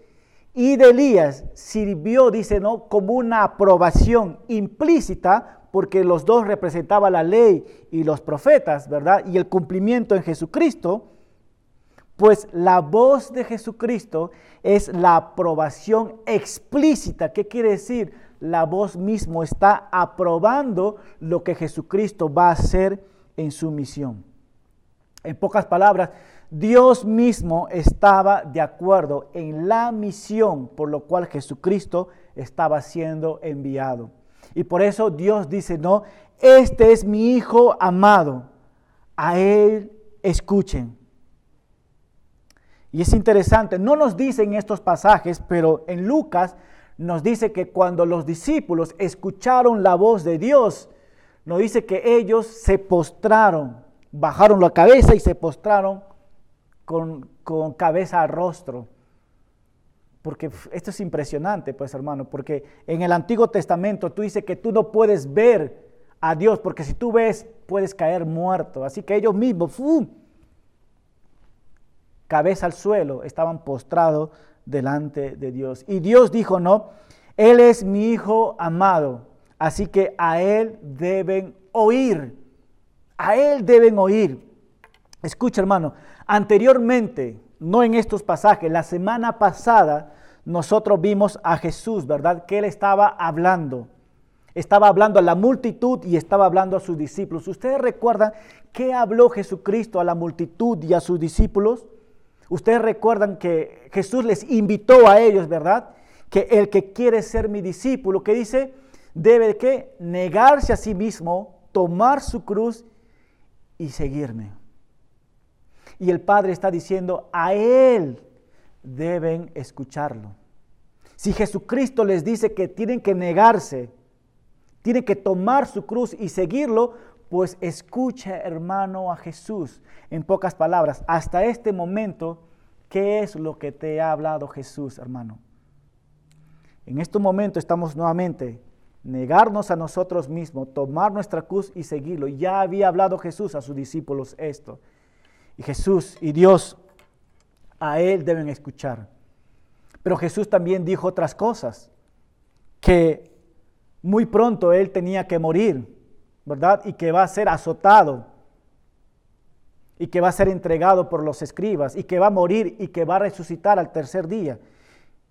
Speaker 1: y de Elías sirvió, dice, ¿no? Como una aprobación implícita, porque los dos representaban la ley y los profetas, ¿verdad? Y el cumplimiento en Jesucristo, pues la voz de Jesucristo es la aprobación explícita. ¿Qué quiere decir? La voz mismo está aprobando lo que Jesucristo va a hacer en su misión. En pocas palabras, Dios mismo estaba de acuerdo en la misión por lo cual Jesucristo estaba siendo enviado. Y por eso Dios dice, no, este es mi Hijo amado, a Él escuchen. Y es interesante, no nos dicen estos pasajes, pero en Lucas nos dice que cuando los discípulos escucharon la voz de Dios, nos dice que ellos se postraron, bajaron la cabeza y se postraron con, cabeza al rostro. Porque esto es impresionante, pues hermano, porque en el Antiguo Testamento tú dices que tú no puedes ver a Dios, porque si tú ves puedes caer muerto. Así que ellos mismos, cabeza al suelo, estaban postrados delante de Dios. Y Dios dijo, no, Él es mi Hijo amado, Así que a Él deben oír. A Él deben oír. Escucha hermano, anteriormente, no en estos pasajes, la semana pasada nosotros vimos a Jesús, ¿verdad? Que Él estaba hablando. Estaba hablando a la multitud y estaba hablando a sus discípulos. ¿Ustedes recuerdan qué habló Jesucristo a la multitud y a sus discípulos? Ustedes recuerdan que Jesús les invitó a ellos, ¿verdad? Que el que quiere ser mi discípulo, que dice, debe que negarse a sí mismo, tomar su cruz y seguirme. Y el Padre está diciendo, a Él deben escucharlo. Si Jesucristo les dice que tienen que negarse, tienen que tomar su cruz y seguirlo, pues escucha, hermano, a Jesús. En pocas palabras, hasta este momento, ¿qué es lo que te ha hablado Jesús, hermano? En este momento estamos nuevamente negarnos a nosotros mismos, tomar nuestra cruz y seguirlo. Ya había hablado Jesús a sus discípulos esto. Y Jesús y Dios a Él deben escuchar. Pero Jesús también dijo otras cosas, que muy pronto Él tenía que morir, ¿verdad? Y que va a ser azotado, y que va a ser entregado por los escribas, y que va a morir y que va a resucitar al tercer día.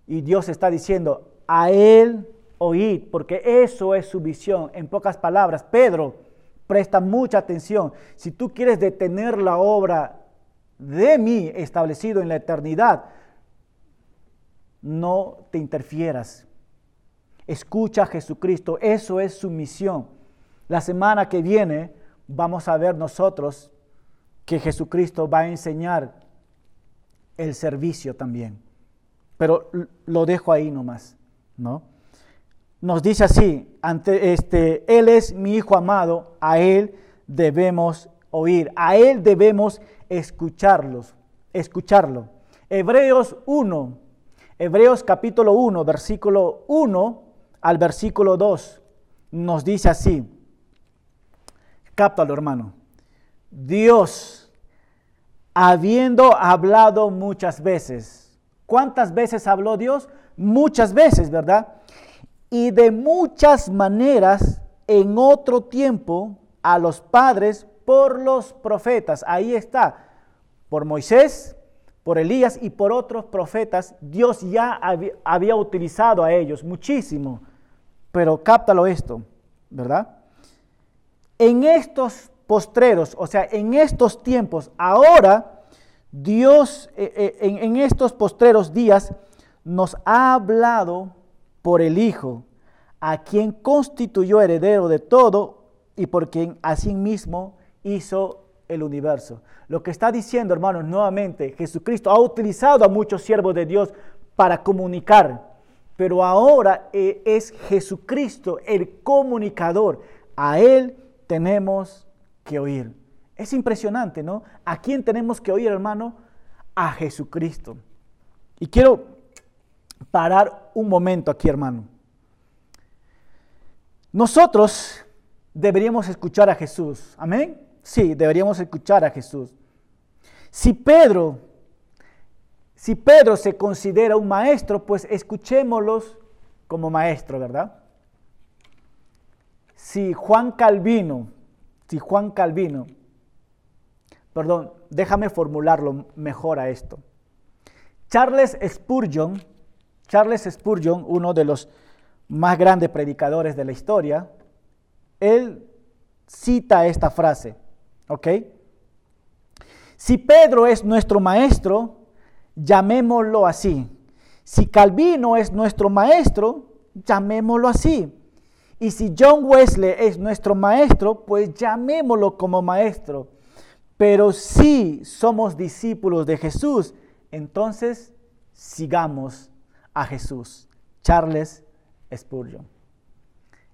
Speaker 1: Y Dios está diciendo, a Él oíd, porque eso es su visión. En pocas palabras, Pedro, presta mucha atención. Si tú quieres detener la obra de mí establecido en la eternidad, no te interfieras. Escucha a Jesucristo, eso es su misión. La semana que viene vamos a ver nosotros que Jesucristo va a enseñar el servicio también. Pero lo dejo ahí nomás, ¿no? Nos dice así, ante este, Él es mi Hijo amado, a Él debemos oír, a Él debemos escucharlos, escucharlo. Hebreos 1, Hebreos capítulo 1, versículo 1 al versículo 2, nos dice así, cáptalo hermano, Dios, habiendo hablado muchas veces, ¿cuántas veces habló Dios? Muchas veces, ¿verdad? Y de muchas maneras en otro tiempo a los padres por los profetas. Ahí está, por Moisés, por Elías y por otros profetas. Dios ya había, utilizado a ellos muchísimo. Pero cáptalo esto, ¿verdad? En estos postreros, o sea, en estos tiempos, ahora Dios eh, eh, en, estos postreros días nos ha hablado por el Hijo, a quien constituyó heredero de todo y por quien asimismo hizo el universo. Lo que está diciendo, hermanos, nuevamente, Jesucristo ha utilizado a muchos siervos de Dios para comunicar, pero ahora eh, es Jesucristo el comunicador. A Él tenemos que oír. Es impresionante, ¿no? ¿A quién tenemos que oír, hermano? A Jesucristo. Y quiero parar un momento aquí, hermano. Nosotros deberíamos escuchar a Jesús. Amén. Sí, deberíamos escuchar a Jesús. Si Pedro, si Pedro se considera un maestro, pues escuchémoslos como maestro, ¿verdad? Si Juan Calvino, si Juan Calvino, perdón, déjame formularlo mejor a esto. Charles Spurgeon, Charles Spurgeon, uno de los más grandes predicadores de la historia, él cita esta frase. ¿Ok? Si Pedro es nuestro maestro, llamémoslo así. Si Calvino es nuestro maestro, llamémoslo así. Y si John Wesley es nuestro maestro, pues llamémoslo como maestro. Pero si somos discípulos de Jesús, entonces sigamos a Jesús. Charles Spurgeon.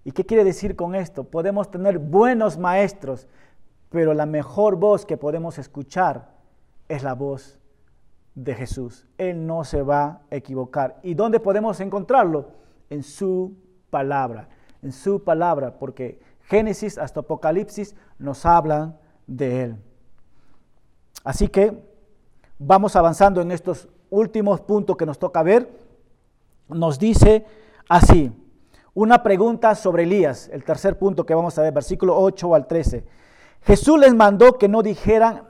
Speaker 1: ¿Y qué quiere decir con esto? Podemos tener buenos maestros, pero la mejor voz que podemos escuchar es la voz de Jesús. Él no se va a equivocar. ¿Y dónde podemos encontrarlo? En su palabra. En su palabra, porque Génesis hasta Apocalipsis nos hablan de Él. Así que vamos avanzando en estos últimos puntos que nos toca ver. Nos dice así, una pregunta sobre Elías, el tercer punto que vamos a ver, versículo 8 al 13. Jesús les mandó que no dijeran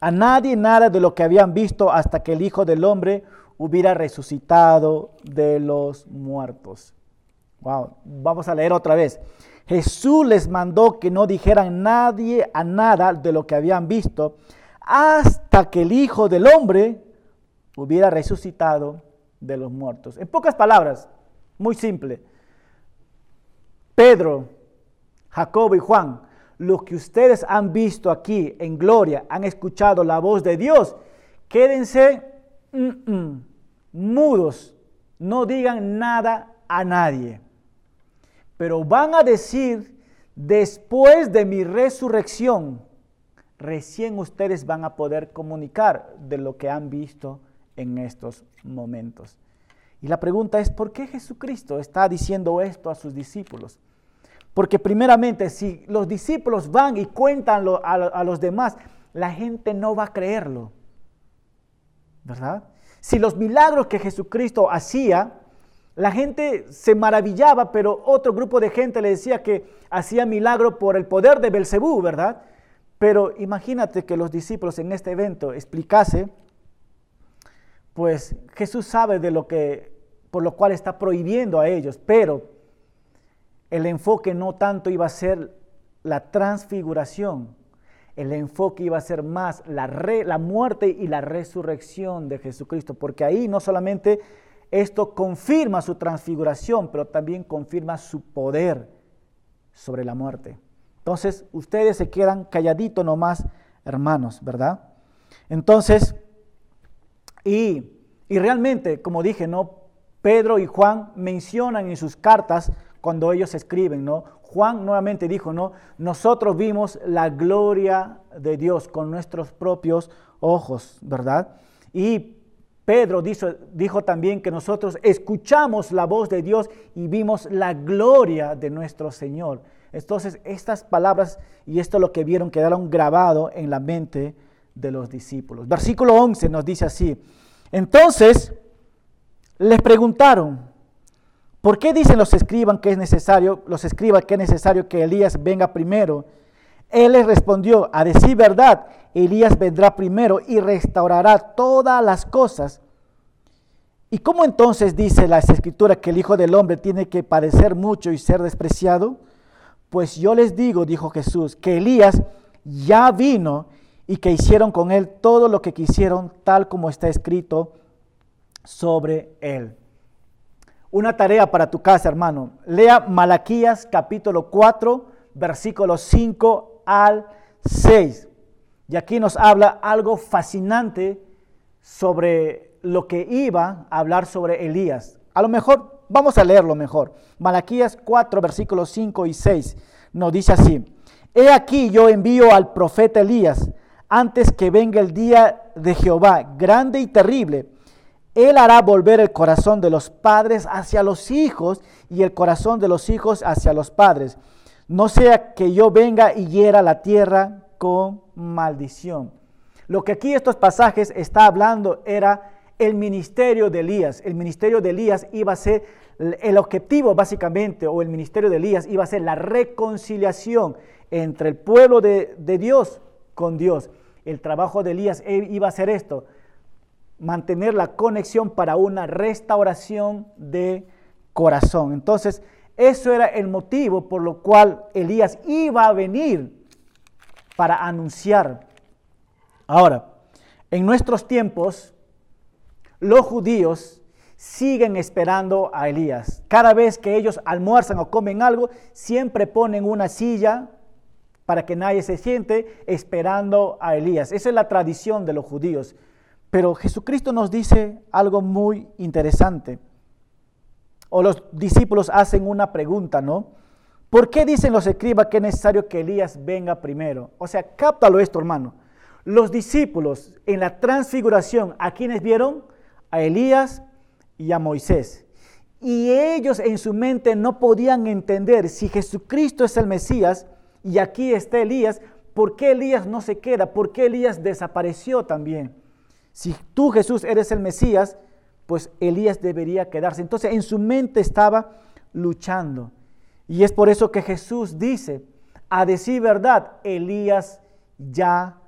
Speaker 1: a nadie nada de lo que habían visto hasta que el Hijo del Hombre hubiera resucitado de los muertos. Wow, vamos a leer otra vez. Jesús les mandó que no dijeran nadie a nada de lo que habían visto hasta que el Hijo del Hombre hubiera resucitado de los muertos. En pocas palabras, muy simple. Pedro, Jacobo y Juan lo que ustedes han visto aquí en gloria, han escuchado la voz de Dios, quédense mudos, no digan nada a nadie. Pero van a decir, después de mi resurrección, recién ustedes van a poder comunicar de lo que han visto en estos momentos. Y la pregunta es, ¿por qué Jesucristo está diciendo esto a sus discípulos? Porque primeramente, si los discípulos van y cuentan a, los demás, la gente no va a creerlo. ¿Verdad? Si los milagros que Jesucristo hacía, la gente se maravillaba, pero otro grupo de gente le decía que hacía milagro por el poder de Belcebú, ¿verdad? Pero imagínate que los discípulos en este evento explicase, pues Jesús sabe de lo que por lo cual está prohibiendo a ellos, pero el enfoque no tanto iba a ser la transfiguración, el enfoque iba a ser más la, la muerte y la resurrección de Jesucristo, porque ahí no solamente esto confirma su transfiguración, pero también confirma su poder sobre la muerte. Entonces, ustedes se quedan calladitos nomás, hermanos, ¿verdad? Entonces, y, y realmente, como dije, no Pedro y Juan mencionan en sus cartas cuando ellos escriben, ¿no? Juan nuevamente dijo, ¿no? Nosotros vimos la gloria de Dios con nuestros propios ojos, ¿verdad? Y Pedro dijo, dijo, también que nosotros escuchamos la voz de Dios y vimos la gloria de nuestro Señor. Entonces, estas palabras y esto lo que vieron quedaron grabado en la mente de los discípulos. Versículo 11 nos dice así. Entonces, les preguntaron, ¿por qué dicen los escriban que es necesario, los escribas que es necesario que Elías venga primero? Él les respondió, a decir verdad, Elías vendrá primero y restaurará todas las cosas. ¿Y cómo entonces dice la escritura que el Hijo del Hombre tiene que padecer mucho y ser despreciado? Pues yo les digo, dijo Jesús, que Elías ya vino y que hicieron con él todo lo que quisieron, tal como está escrito sobre él. Una tarea para tu casa, hermano. Lea Malaquías capítulo 4, versículos 5 al 6. Y aquí nos habla algo fascinante sobre lo que iba a hablar sobre Elías. A lo mejor, vamos a leerlo mejor. Malaquías 4, versículos 5 y 6 nos dice así. He aquí yo envío al profeta Elías antes que venga el día de Jehová, grande y terrible él hará volver el corazón de los padres hacia los hijos y el corazón de los hijos hacia los padres. No sea que yo venga y hiera la tierra con maldición. Lo que aquí estos pasajes está hablando era el ministerio de Elías. El ministerio de Elías iba a ser el objetivo básicamente, o el ministerio de Elías iba a ser la reconciliación entre el pueblo de, de Dios con Dios. El trabajo de Elías iba a ser esto, mantener la conexión para una restauración de corazón. Entonces, eso era el motivo por lo cual Elías iba a venir para anunciar. Ahora, en nuestros tiempos, los judíos siguen esperando a Elías. Cada vez que ellos almuerzan o comen algo, siempre ponen una silla para que nadie se siente esperando a Elías. Esa es la tradición de los judíos. Pero Jesucristo nos dice algo muy interesante. O los discípulos hacen una pregunta, ¿no? ¿Por qué dicen los escribas que es necesario que Elías venga primero? O sea, cáptalo esto, hermano. Los discípulos en la transfiguración, ¿a quienes vieron? A Elías y a Moisés. Y ellos en su mente no podían entender si Jesucristo es el Mesías y aquí está Elías, ¿por qué Elías no se queda? ¿Por qué Elías desapareció también? Si tú Jesús eres el Mesías, pues Elías debería quedarse. Entonces en su mente estaba luchando. Y es por eso que Jesús dice, a decir verdad, Elías ya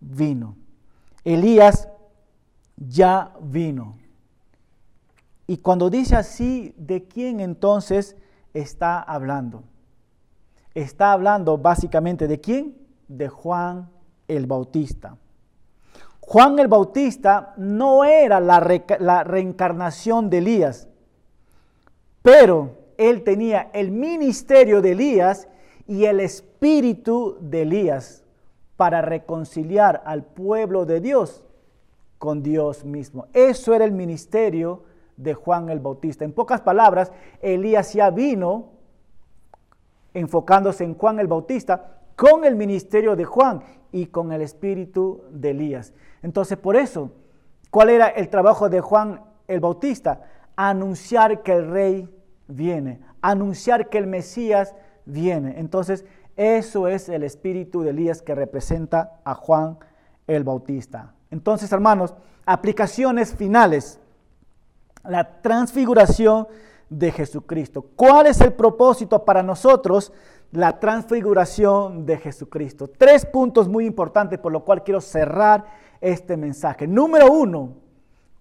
Speaker 1: vino. Elías ya vino. Y cuando dice así, ¿de quién entonces está hablando? Está hablando básicamente de quién? De Juan el Bautista. Juan el Bautista no era la, reencarnación de Elías, pero él tenía el ministerio de Elías y el espíritu de Elías para reconciliar al pueblo de Dios con Dios mismo. Eso era el ministerio de Juan el Bautista. En pocas palabras, Elías ya vino enfocándose en Juan el Bautista con el ministerio de Juan y con el espíritu de Elías. Entonces, por eso, ¿cuál era el trabajo de Juan el Bautista? Anunciar que el rey viene, anunciar que el Mesías viene. Entonces, eso es el espíritu de Elías que representa a Juan el Bautista. Entonces, hermanos, aplicaciones finales. La transfiguración de Jesucristo. ¿Cuál es el propósito para nosotros? La transfiguración de Jesucristo. Tres puntos muy importantes por lo cual quiero cerrar este mensaje. Número uno,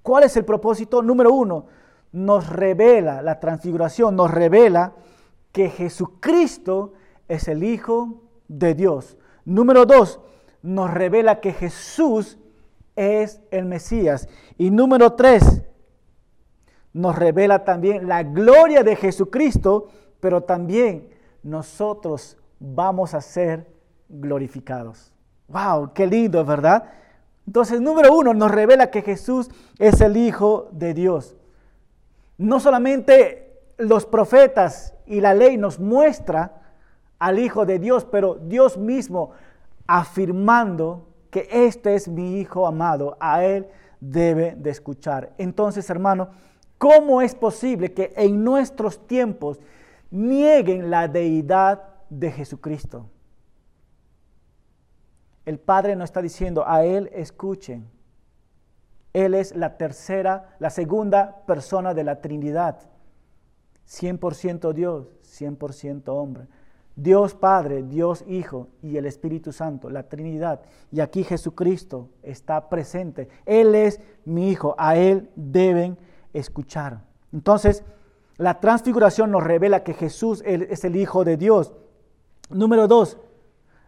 Speaker 1: ¿cuál es el propósito? Número uno, nos revela, la transfiguración nos revela que Jesucristo es el Hijo de Dios. Número dos, nos revela que Jesús es el Mesías. Y número tres, nos revela también la gloria de Jesucristo, pero también nosotros vamos a ser glorificados. ¡Wow! ¡Qué lindo, ¿verdad? Entonces, número uno, nos revela que Jesús es el Hijo de Dios. No solamente los profetas y la ley nos muestra al Hijo de Dios, pero Dios mismo afirmando que este es mi Hijo amado, a Él debe de escuchar. Entonces, hermano, ¿Cómo es posible que en nuestros tiempos nieguen la deidad de Jesucristo? El Padre nos está diciendo, a Él escuchen. Él es la tercera, la segunda persona de la Trinidad. 100% Dios, 100% hombre. Dios Padre, Dios Hijo y el Espíritu Santo, la Trinidad. Y aquí Jesucristo está presente. Él es mi Hijo, a Él deben escuchar. Entonces, la transfiguración nos revela que Jesús es el Hijo de Dios. Número dos,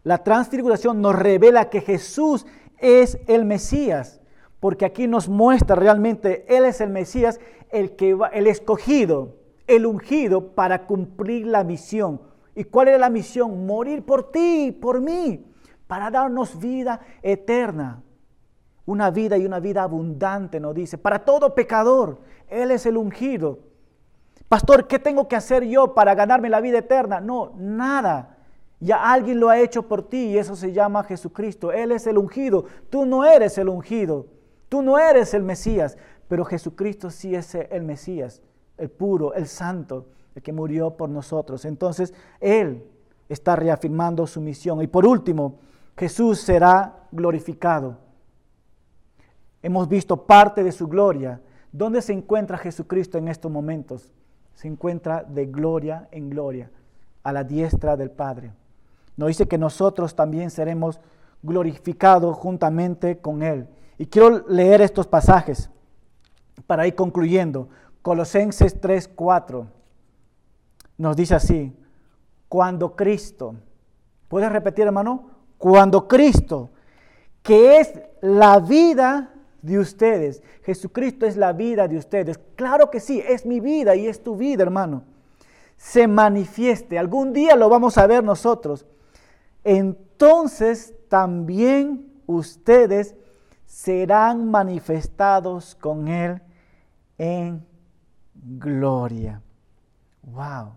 Speaker 1: la transfiguración nos revela que Jesús es el Mesías, porque aquí nos muestra realmente, Él es el Mesías, el, que va, el escogido, el ungido para cumplir la misión. ¿Y cuál era la misión? Morir por ti, por mí, para darnos vida eterna. Una vida y una vida abundante, nos dice, para todo pecador. Él es el ungido. Pastor, ¿qué tengo que hacer yo para ganarme la vida eterna? No, nada. Ya alguien lo ha hecho por ti y eso se llama Jesucristo. Él es el ungido. Tú no eres el ungido. Tú no eres el Mesías. Pero Jesucristo sí es el Mesías, el puro, el santo, el que murió por nosotros. Entonces, Él está reafirmando su misión. Y por último, Jesús será glorificado. Hemos visto parte de su gloria ¿Dónde se encuentra Jesucristo en estos momentos? Se encuentra de gloria en gloria, a la diestra del Padre. Nos dice que nosotros también seremos glorificados juntamente con Él. Y quiero leer estos pasajes para ir concluyendo. Colosenses 3, 4 nos dice así, cuando Cristo, ¿puedes repetir hermano? Cuando Cristo, que es la vida de ustedes. Jesucristo es la vida de ustedes. Claro que sí, es mi vida y es tu vida, hermano. Se manifieste. Algún día lo vamos a ver nosotros. Entonces también ustedes serán manifestados con Él en gloria. Wow.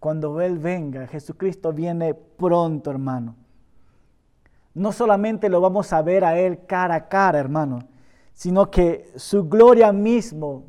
Speaker 1: Cuando Él venga, Jesucristo viene pronto, hermano no solamente lo vamos a ver a Él cara a cara, hermano, sino que su gloria mismo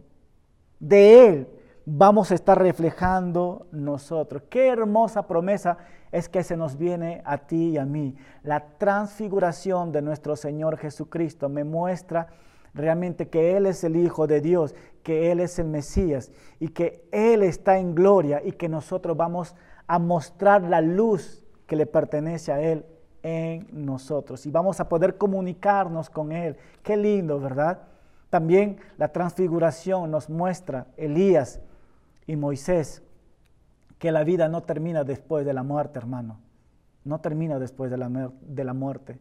Speaker 1: de Él vamos a estar reflejando nosotros. Qué hermosa promesa es que se nos viene a ti y a mí. La transfiguración de nuestro Señor Jesucristo me muestra realmente que Él es el Hijo de Dios, que Él es el Mesías y que Él está en gloria y que nosotros vamos a mostrar la luz que le pertenece a Él en nosotros y vamos a poder comunicarnos con Él. Qué lindo, ¿verdad? También la transfiguración nos muestra Elías y Moisés que la vida no termina después de la muerte, hermano. No termina después de la, de la muerte.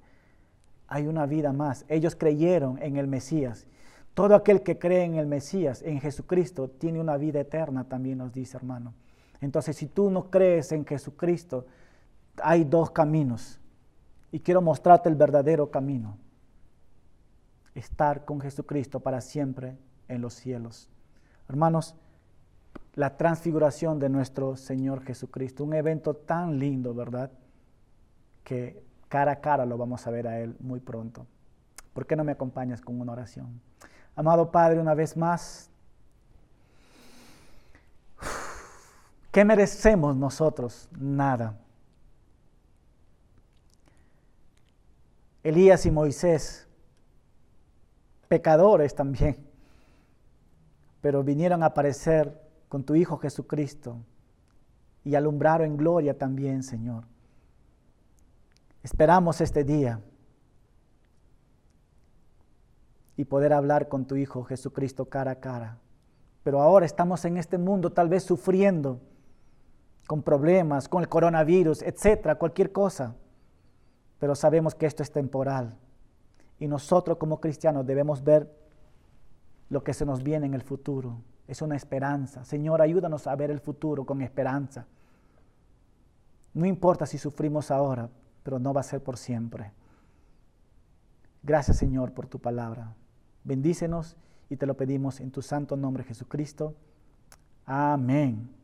Speaker 1: Hay una vida más. Ellos creyeron en el Mesías. Todo aquel que cree en el Mesías, en Jesucristo, tiene una vida eterna, también nos dice, hermano. Entonces, si tú no crees en Jesucristo, hay dos caminos y quiero mostrarte el verdadero camino. estar con Jesucristo para siempre en los cielos. Hermanos, la transfiguración de nuestro Señor Jesucristo, un evento tan lindo, ¿verdad? Que cara a cara lo vamos a ver a Él muy pronto. ¿Por qué no me acompañas con una oración? Amado Padre, una vez más, ¿qué merecemos nosotros? Nada. Elías y Moisés, pecadores también, pero vinieron a aparecer con tu Hijo Jesucristo y alumbraron en gloria también, Señor. Esperamos este día y poder hablar con tu Hijo Jesucristo cara a cara. Pero ahora estamos en este mundo tal vez sufriendo con problemas, con el coronavirus, etcétera, cualquier cosa. Pero sabemos que esto es temporal. Y nosotros como cristianos debemos ver lo que se nos viene en el futuro. Es una esperanza. Señor, ayúdanos a ver el futuro con esperanza. No importa si sufrimos ahora, pero no va a ser por siempre. Gracias Señor por tu palabra. Bendícenos y te lo pedimos en tu santo nombre Jesucristo. Amén.